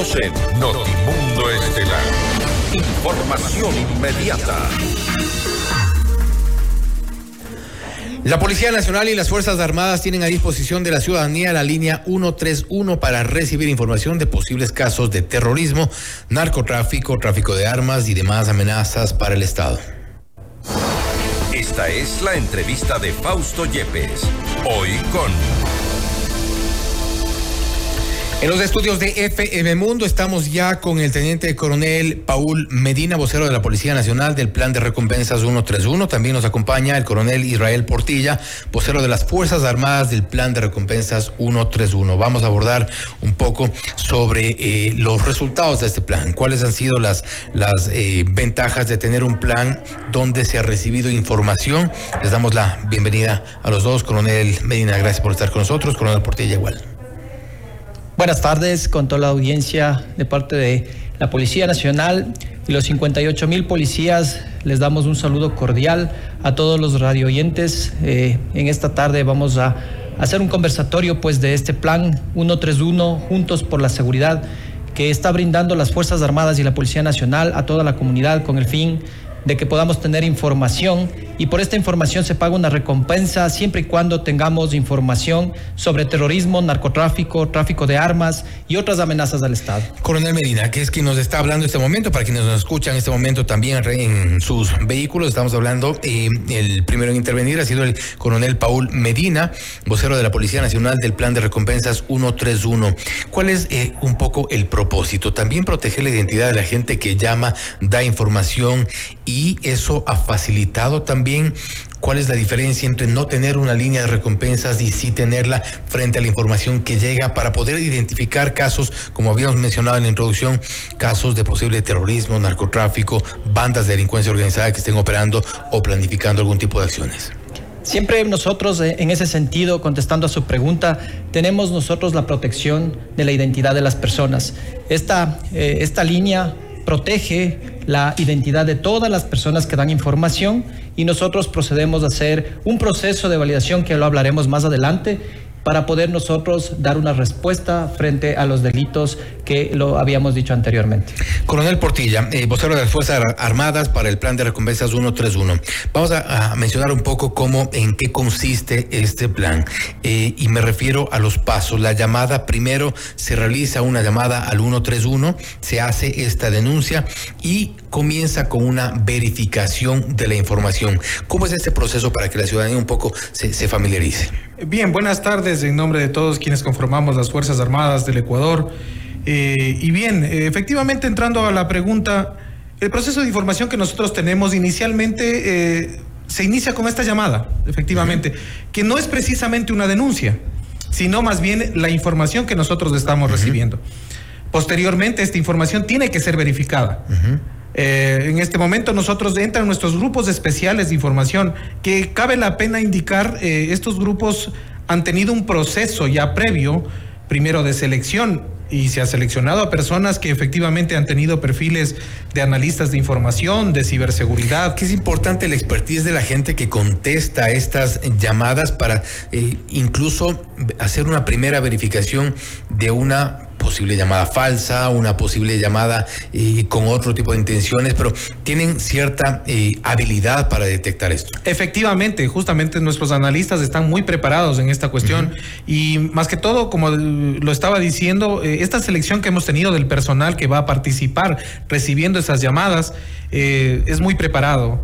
en Notimundo Estelar. Información inmediata. La Policía Nacional y las Fuerzas Armadas tienen a disposición de la ciudadanía la línea 131 para recibir información de posibles casos de terrorismo, narcotráfico, tráfico de armas y demás amenazas para el Estado. Esta es la entrevista de Fausto Yepes. Hoy con... En los estudios de FM Mundo estamos ya con el teniente coronel Paul Medina, vocero de la Policía Nacional del Plan de Recompensas 131. También nos acompaña el coronel Israel Portilla, vocero de las Fuerzas Armadas del Plan de Recompensas 131. Vamos a abordar un poco sobre eh, los resultados de este plan, cuáles han sido las, las eh, ventajas de tener un plan donde se ha recibido información. Les damos la bienvenida a los dos. Coronel Medina, gracias por estar con nosotros. Coronel Portilla, igual. Buenas tardes con toda la audiencia de parte de la Policía Nacional y los 58 mil policías. Les damos un saludo cordial a todos los radioyentes. Eh, en esta tarde vamos a hacer un conversatorio pues de este plan 131 Juntos por la Seguridad que está brindando las Fuerzas Armadas y la Policía Nacional a toda la comunidad con el fin de que podamos tener información y por esta información se paga una recompensa siempre y cuando tengamos información sobre terrorismo, narcotráfico, tráfico de armas y otras amenazas al Estado. Coronel Medina, que es quien nos está hablando en este momento, para quienes nos escuchan en este momento también en sus vehículos, estamos hablando, eh, el primero en intervenir ha sido el coronel Paul Medina, vocero de la Policía Nacional del Plan de Recompensas 131. ¿Cuál es eh, un poco el propósito? También proteger la identidad de la gente que llama, da información y eso ha facilitado también cuál es la diferencia entre no tener una línea de recompensas y sí tenerla frente a la información que llega para poder identificar casos, como habíamos mencionado en la introducción, casos de posible terrorismo, narcotráfico, bandas de delincuencia organizada que estén operando o planificando algún tipo de acciones. Siempre nosotros, eh, en ese sentido, contestando a su pregunta, tenemos nosotros la protección de la identidad de las personas. Esta, eh, esta línea protege la identidad de todas las personas que dan información y nosotros procedemos a hacer un proceso de validación que lo hablaremos más adelante para poder nosotros dar una respuesta frente a los delitos que lo habíamos dicho anteriormente. Coronel Portilla, eh, vocero de las Fuerzas Armadas para el Plan de Recompensas 131. Vamos a, mencionar un poco cómo, en qué consiste este plan. Eh, y me refiero a los pasos. La llamada, primero se realiza una llamada al 131, se hace esta denuncia y comienza con una verificación de la información. ¿Cómo es este proceso para que la ciudadanía un poco se, se familiarice? Bien, buenas tardes en nombre de todos quienes conformamos las Fuerzas Armadas del Ecuador. Eh, y bien, eh, efectivamente entrando a la pregunta, el proceso de información que nosotros tenemos inicialmente eh, se inicia con esta llamada, efectivamente, que no es precisamente una denuncia, sino más bien la información que nosotros estamos recibiendo. Posteriormente, esta información tiene que ser verificada. en este momento nosotros entran nuestros grupos especiales de información, que cabe la pena indicar, estos grupos han tenido un proceso ya previo, primero de selección, y se ha seleccionado a personas que efectivamente han tenido perfiles de analistas de información, de ciberseguridad. Que es importante la expertise de la gente que contesta estas llamadas para eh, incluso hacer una primera verificación de una posible llamada falsa, una posible llamada eh, con otro tipo de intenciones, pero tienen cierta eh, habilidad para detectar esto. Efectivamente, justamente nuestros analistas están muy preparados en esta cuestión. Y más que todo, como lo estaba diciendo, eh, esta selección que hemos tenido del personal que va a participar recibiendo esas llamadas es muy preparado,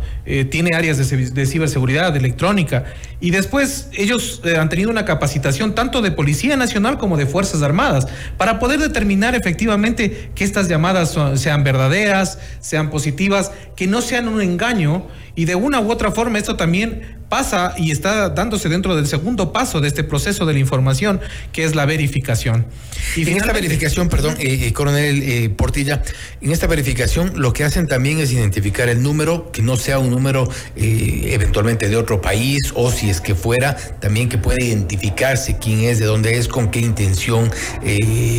tiene áreas de, de, ciberseguridad, de electrónica. Y después ellos han tenido una capacitación tanto de Policía Nacional como de Fuerzas Armadas para poder determinar efectivamente que estas llamadas sean verdaderas, sean positivas, que no sean un engaño y de una u otra forma esto también pasa y está dándose dentro del segundo paso de este proceso de la información, que es la verificación. Y en esta verificación, perdón, eh, eh, coronel eh, Portilla, en esta verificación lo que hacen también es identificar el número, que no sea un número eventualmente de otro país o si es que fuera, también que pueda identificarse quién es, de dónde es, con qué intención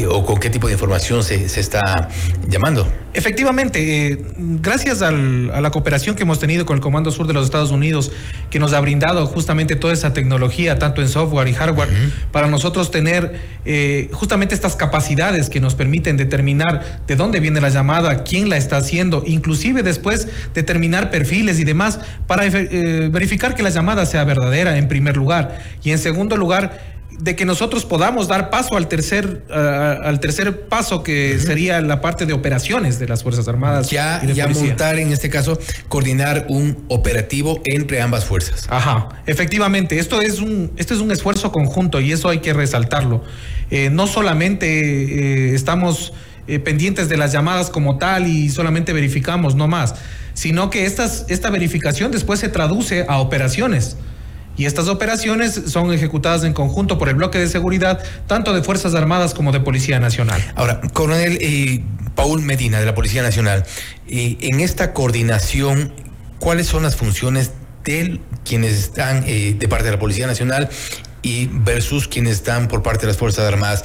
o con qué tipo de información se, se está llamando. Efectivamente, gracias a la cooperación que hemos tenido con el Comando Sur de los Estados Unidos, que nos ha ha brindado justamente toda esa tecnología, tanto en software y hardware, para nosotros tener eh, justamente estas capacidades que nos permiten determinar de dónde viene la llamada, quién la está haciendo, inclusive después determinar perfiles y demás, para eh, verificar que la llamada sea verdadera en primer lugar. Y en segundo lugar, de que nosotros podamos dar paso al tercer al tercer paso que sería la parte de operaciones de las fuerzas armadas ya ya montar en este caso coordinar un operativo entre ambas fuerzas. Ajá efectivamente esto es un esto es un esfuerzo conjunto y eso hay que resaltarlo. Eh, no solamente eh, estamos eh, pendientes de las llamadas como tal y solamente verificamos no más sino que estas esta verificación después se traduce a operaciones y estas operaciones son ejecutadas en conjunto por el bloque de seguridad, tanto de Fuerzas Armadas como de Policía Nacional. Ahora, coronel eh, Paul Medina de la Policía Nacional, eh, en esta coordinación, ¿cuáles son las funciones de quienes están eh, de parte de la Policía Nacional y versus quienes están por parte de las Fuerzas Armadas?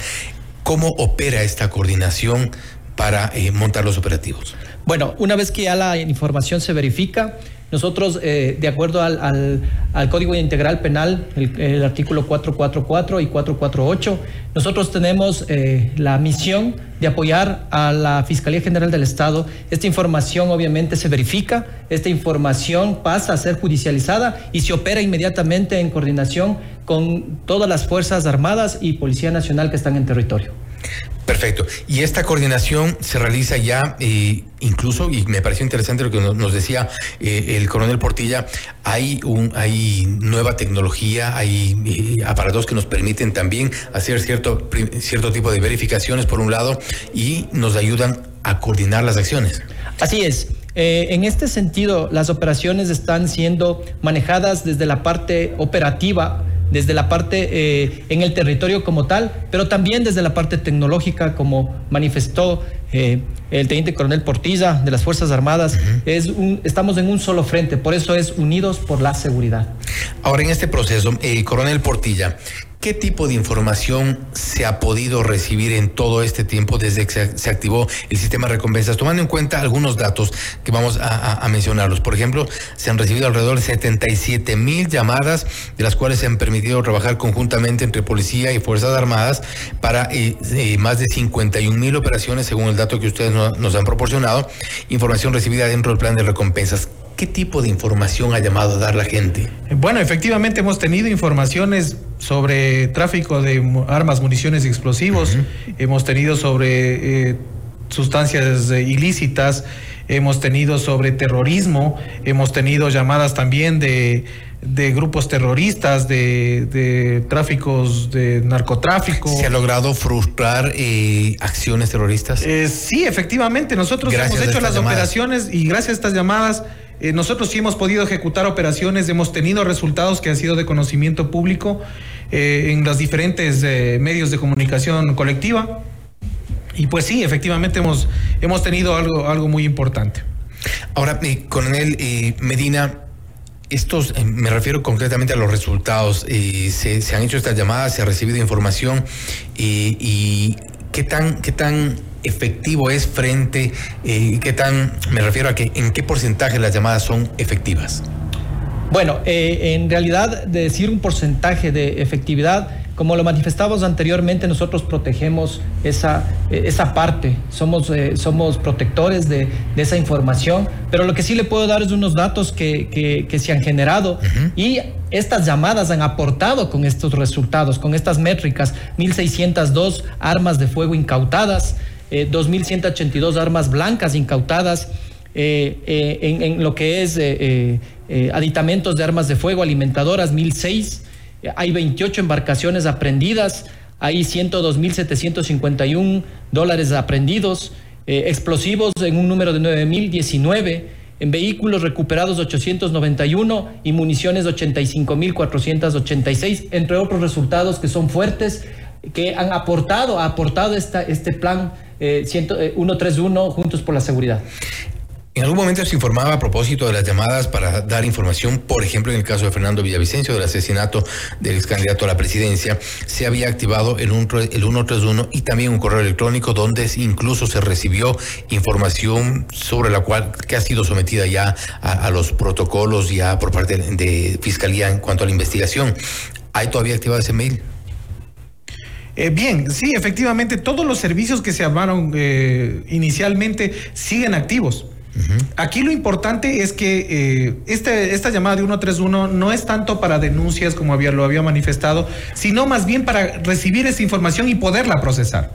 ¿Cómo opera esta coordinación para montar los operativos? Bueno, una vez que ya la información se verifica, nosotros, eh, de acuerdo al, Código Integral Penal, el, artículo 444 y 448, nosotros tenemos eh, la misión de apoyar a la Fiscalía General del Estado. Esta información obviamente se verifica, esta información pasa a ser judicializada y se opera inmediatamente en coordinación con todas las Fuerzas Armadas y Policía Nacional que están en territorio. Perfecto. Y esta coordinación se realiza ya, eh, incluso, y me pareció interesante lo que nos, decía eh, el coronel Portilla, hay, un, hay nueva tecnología, hay eh, aparatos que nos permiten también hacer cierto, cierto tipo de verificaciones, por un lado, y nos ayudan a coordinar las acciones. Así es. en este sentido, las operaciones están siendo manejadas desde la parte operativa desde la parte eh, en el territorio como tal, pero también desde la parte tecnológica, como manifestó eh, el teniente coronel Portilla de las Fuerzas Armadas. es un, estamos en un solo frente, por eso es Unidos por la Seguridad. Ahora, en este proceso, eh, coronel Portilla, ¿Qué tipo de información se ha podido recibir en todo este tiempo desde que se, activó el sistema de recompensas? Tomando en cuenta algunos datos que vamos a, mencionarlos. Por ejemplo, se han recibido alrededor de 77 mil llamadas, de las cuales se han permitido trabajar conjuntamente entre policía y Fuerzas Armadas para eh, eh, más de 51 mil operaciones, según el dato que ustedes nos han proporcionado. Información recibida dentro del plan de recompensas. ¿Qué tipo de información ha llamado a dar la gente? Bueno, efectivamente hemos tenido informaciones sobre tráfico de armas, municiones y explosivos, hemos tenido sobre eh, sustancias ilícitas, hemos tenido sobre terrorismo, hemos tenido llamadas también de, grupos terroristas, de, tráficos de narcotráfico. ¿Se ha logrado frustrar eh, acciones terroristas? Eh, sí, efectivamente, nosotros hemos hecho las operaciones y gracias a estas llamadas eh, nosotros sí hemos podido ejecutar operaciones, hemos tenido resultados que han sido de conocimiento público eh, en los diferentes eh, medios de comunicación colectiva. Y pues sí, efectivamente hemos, hemos tenido algo, algo muy importante. Ahora, coronel Medina, estos, me refiero concretamente a los resultados. Se, han hecho estas llamadas, se ha recibido información y qué tan, qué tan efectivo es frente, eh, qué tan, me refiero a que en qué porcentaje las llamadas son efectivas. Bueno, eh, en realidad decir un porcentaje de efectividad, como lo manifestamos anteriormente, nosotros protegemos esa, eh, esa parte, somos, somos protectores de, esa información, pero lo que sí le puedo dar es unos datos que, que, se han generado y estas llamadas han aportado con estos resultados, con estas métricas, 1.602 armas de fuego incautadas, 2.182 eh, armas blancas incautadas eh, eh, en, lo que es aditamentos de armas de fuego, alimentadoras, 1.006. hay 28 embarcaciones aprendidas, hay 102.751 dólares aprendidos, explosivos en un número de 9.019 en vehículos recuperados 891 y municiones 85.486, entre otros resultados que son fuertes, que han aportado, ha aportado esta, este plan 131 eh, eh, Juntos por la Seguridad. En algún momento se informaba a propósito de las llamadas para dar información, por ejemplo, en el caso de Fernando Villavicencio, del asesinato del ex candidato a la presidencia, se había activado el, el 131 y también un correo electrónico donde incluso se recibió información sobre la cual que ha sido sometida ya a, los protocolos ya por parte de Fiscalía en cuanto a la investigación. ¿Hay todavía activado ese mail? Eh, bien, sí, efectivamente, todos los servicios que se armaron eh, inicialmente siguen activos. Aquí lo importante es que eh, este, esta llamada de 131 no es tanto para denuncias como había, lo había manifestado, sino más bien para recibir esa información y poderla procesar.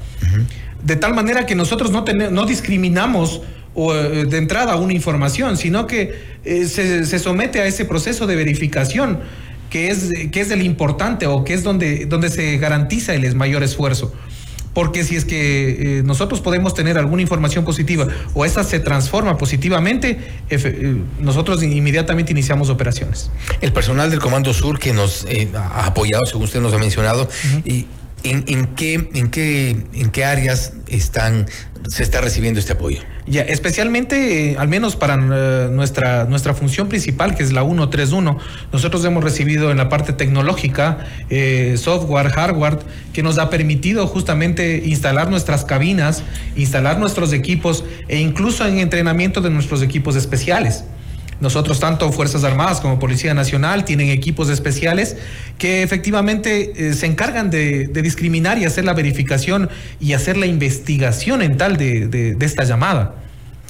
De tal manera que nosotros no, no discriminamos eh, de entrada una información, sino que eh, se, se, somete a ese proceso de verificación que es, que es el importante o que es donde, donde se garantiza el mayor esfuerzo porque si es que eh, nosotros podemos tener alguna información positiva o esa se transforma positivamente, eh, nosotros inmediatamente iniciamos operaciones. El personal del Comando Sur que nos eh, ha apoyado, según usted nos ha mencionado, y ¿En, qué, en, qué, ¿En qué áreas están, se está recibiendo este apoyo? Ya, especialmente, eh, al menos para eh, nuestra, nuestra función principal, que es la 131, nosotros hemos recibido en la parte tecnológica, eh, software, hardware, que nos ha permitido justamente instalar nuestras cabinas, instalar nuestros equipos e incluso en entrenamiento de nuestros equipos especiales. Nosotros, tanto Fuerzas Armadas como Policía Nacional, tienen equipos especiales que efectivamente eh, se encargan de, discriminar y hacer la verificación y hacer la investigación en tal de esta llamada.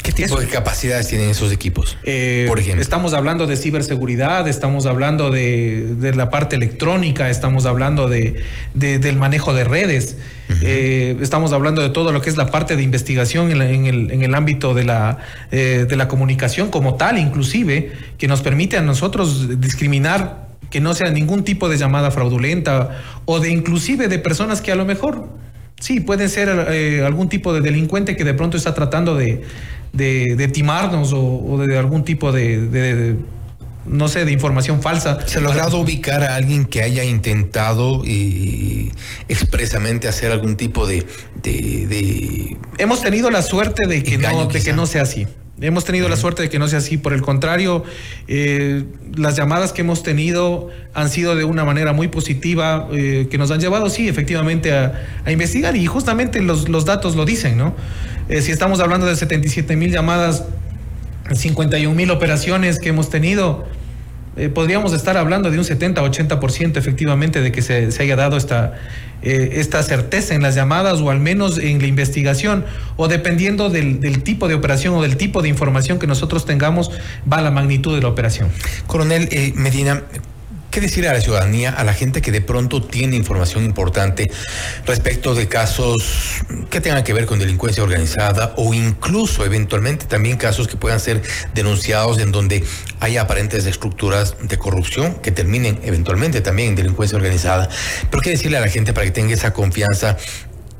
¿Qué tipo de capacidades tienen esos equipos? Eh, por ejemplo. Estamos hablando de ciberseguridad, estamos hablando de, la parte electrónica, estamos hablando de, del manejo de redes, eh, estamos hablando de todo lo que es la parte de investigación en, el, ámbito de la, eh, de la comunicación como tal, inclusive, que nos permite a nosotros discriminar que no sea ningún tipo de llamada fraudulenta o de inclusive de personas que a lo mejor sí pueden ser algún tipo de delincuente que de pronto está tratando de de, timarnos o, de algún tipo de, no sé, de información falsa. ¿Se ha logrado ubicar a alguien que haya intentado expresamente hacer algún tipo de, Hemos tenido la suerte de que, no, de que no sea así. Hemos tenido la suerte de que no sea así. Por el contrario, eh, las llamadas que hemos tenido han sido de una manera muy positiva, eh, que nos han llevado, sí, efectivamente, a, investigar. Y justamente los, los datos lo dicen, ¿no? Eh, si estamos hablando de 77 mil llamadas, 51 mil operaciones que hemos tenido, eh, podríamos estar hablando de un 70-80% efectivamente de que se, haya dado esta, eh, esta certeza en las llamadas o al menos en la investigación o dependiendo del, del, tipo de operación o del tipo de información que nosotros tengamos va la magnitud de la operación. Coronel Medina, ¿Qué decirle a la ciudadanía, a la gente que de pronto tiene información importante respecto de casos que tengan que ver con delincuencia organizada o incluso eventualmente también casos que puedan ser denunciados en donde haya aparentes estructuras de corrupción que terminen eventualmente también en delincuencia organizada? Pero ¿qué decirle a la gente para que tenga esa confianza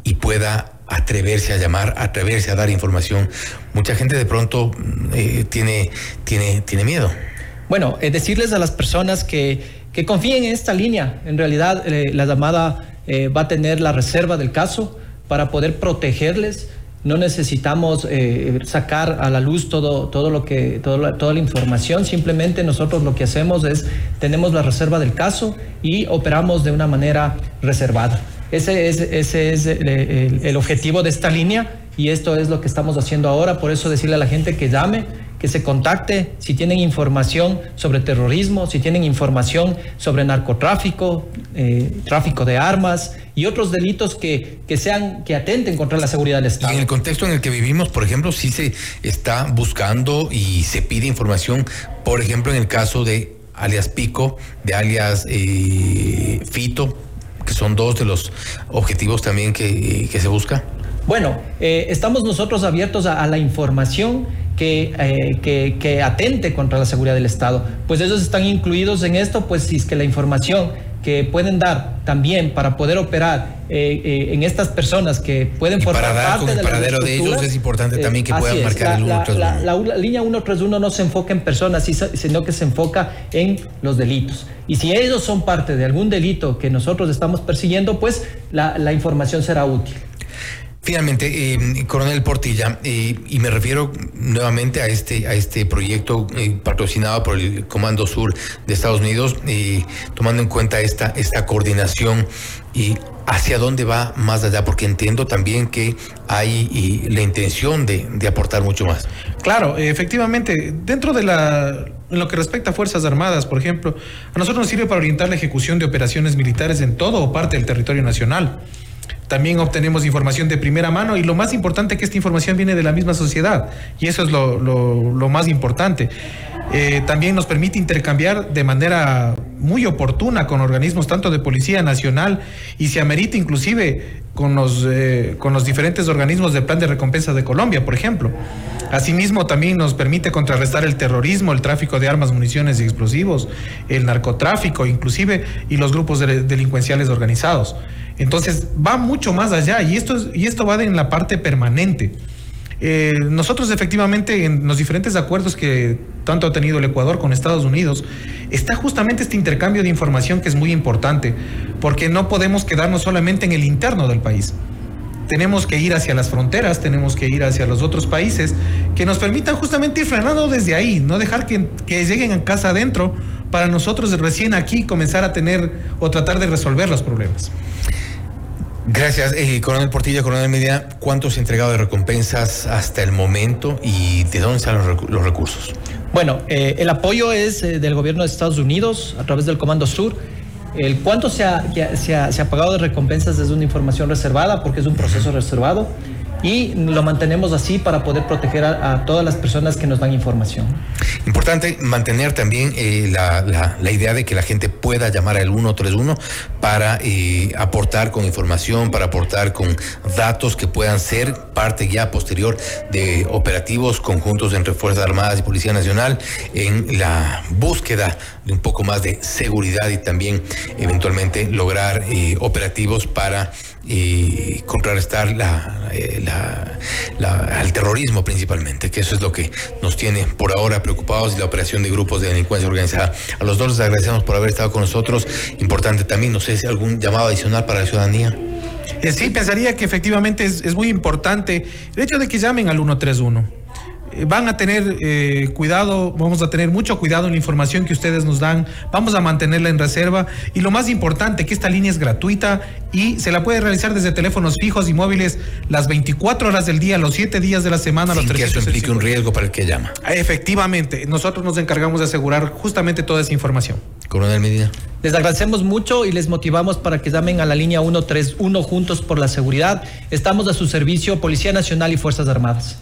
y pueda atreverse a llamar, atreverse a dar información? Mucha gente de pronto eh, tiene, tiene, tiene miedo. Bueno, eh, decirles a las personas que que confíen en esta línea. En realidad, eh, la llamada eh, va a tener la reserva del caso para poder protegerles. No necesitamos eh, sacar a la luz todo, todo lo que, toda la información. Simplemente nosotros lo que hacemos es tenemos la reserva del caso y operamos de una manera reservada. Ese es, ese es el objetivo de esta línea y esto es lo que estamos haciendo ahora. Por eso decirle a la gente que llame que se contacte si tienen información sobre terrorismo, si tienen información sobre narcotráfico, eh, tráfico de armas y otros delitos que, que, sean, que atenten contra la seguridad del Estado. En el contexto en el que vivimos, por ejemplo, sí se está buscando y se pide información, por ejemplo, en el caso de alias Pico, de alias eh, Fito, que son dos de los objetivos también que, se busca. Bueno, eh, estamos nosotros abiertos a la información eh, que, que, atente contra la seguridad del Estado. Pues ellos están incluidos en esto, pues si es que la información que pueden dar también para poder operar eh, eh, en estas personas que pueden formar para dar parte el paradero de ellos es importante también que puedan marcar la, el 131. La, la, la, línea 131 no se enfoca en personas, sino que se enfoca en los delitos. Y si ellos son parte de algún delito que nosotros estamos persiguiendo, pues la información será útil. Finalmente, eh, Coronel Portilla, eh, y me refiero nuevamente a este, a este proyecto eh, patrocinado por el Comando Sur de Estados Unidos, tomando en cuenta esta, esta coordinación y hacia dónde va más allá, porque entiendo también que hay la intención de, de, aportar mucho más. Claro, efectivamente, dentro de la, en lo que respecta a Fuerzas Armadas, por ejemplo, a nosotros nos sirve para orientar la ejecución de operaciones militares en todo o parte del territorio nacional. También obtenemos información de primera mano y lo más importante que esta información viene de la misma sociedad y eso es lo, lo, más importante. Eh, también nos permite intercambiar de manera muy oportuna con organismos tanto de Policía Nacional y se amerita inclusive con los, eh, con los diferentes organismos del Plan de Recompensa de Colombia, por ejemplo. Asimismo, también nos permite contrarrestar el terrorismo, el tráfico de armas, municiones y explosivos, el narcotráfico inclusive y los grupos delincuenciales organizados. Entonces va mucho más allá y esto, y esto va en la parte permanente. Eh, nosotros efectivamente en los diferentes acuerdos que tanto ha tenido el Ecuador con Estados Unidos, está justamente este intercambio de información que es muy importante, porque no podemos quedarnos solamente en el interno del país. Tenemos que ir hacia las fronteras, tenemos que ir hacia los otros países que nos permitan justamente ir frenando desde ahí, no dejar que, que lleguen a casa adentro para nosotros recién aquí comenzar a tener o tratar de resolver los problemas. Gracias, eh, Coronel Portilla, Coronel Medina. ¿Cuántos entregado de recompensas hasta el momento y de dónde están los, recursos? Bueno, eh, el apoyo es eh, del gobierno de Estados Unidos a través del Comando Sur. El cuánto se ha, se ha pagado de recompensas es una información reservada porque es un proceso reservado y lo mantenemos así para poder proteger a, todas las personas que nos dan información. Importante mantener también eh, la, idea de que la gente pueda llamar al 131 para eh, aportar con información, para aportar con datos que puedan ser parte ya posterior de operativos conjuntos entre Fuerzas Armadas y Policía Nacional en la búsqueda de un poco más de seguridad y también eventualmente lograr eh, operativos para contrarrestar la al terrorismo principalmente, que eso es lo que nos tiene por ahora preocupados y la operación de grupos de delincuencia organizada. A los dos les agradecemos por haber estado con nosotros. Importante también, no sé si algún llamado adicional para la ciudadanía. Eh, sí, pensaría que efectivamente es, muy importante el hecho de que llamen al 131 eh, van a tener eh, cuidado, vamos a tener mucho cuidado en la información que ustedes nos dan, vamos a mantenerla en reserva y lo más importante que esta línea es gratuita y se la puede realizar desde teléfonos fijos y móviles las 24 horas del día, los 7 días de la semana, Sin los que eso implique un riesgo para el que llama. Efectivamente, nosotros nos encargamos de asegurar justamente toda esa información. Coronel Medina. Les agradecemos mucho y les motivamos para que llamen a la línea 131 Juntos por la Seguridad. Estamos a su servicio, Policía Nacional y Fuerzas Armadas.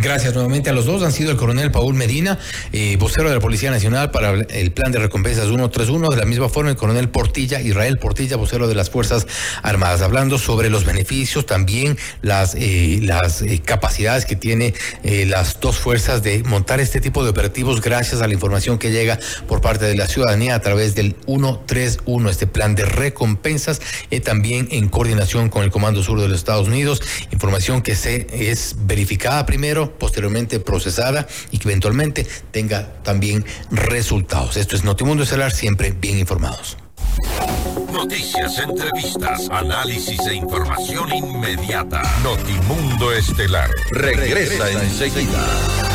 Gracias nuevamente a los dos. Han sido el coronel Paul Medina, eh, vocero de la Policía Nacional para el plan de recompensas 131. De la misma forma, el coronel Portilla, Israel Portilla, vocero de las Fuerzas Armadas, hablando sobre los beneficios, también las, eh, las eh, capacidades que tiene las dos fuerzas de montar este tipo de operativos gracias a la información que llega por parte de la ciudadanía a través del 131, este plan de recompensas, también en coordinación con el Comando Sur de los Estados Unidos. Información que se es verificada primero posteriormente procesada y que eventualmente tenga también resultados. Esto es Notimundo Estelar, siempre bien informados. Noticias, entrevistas, análisis e información inmediata. Notimundo Estelar regresa enseguida.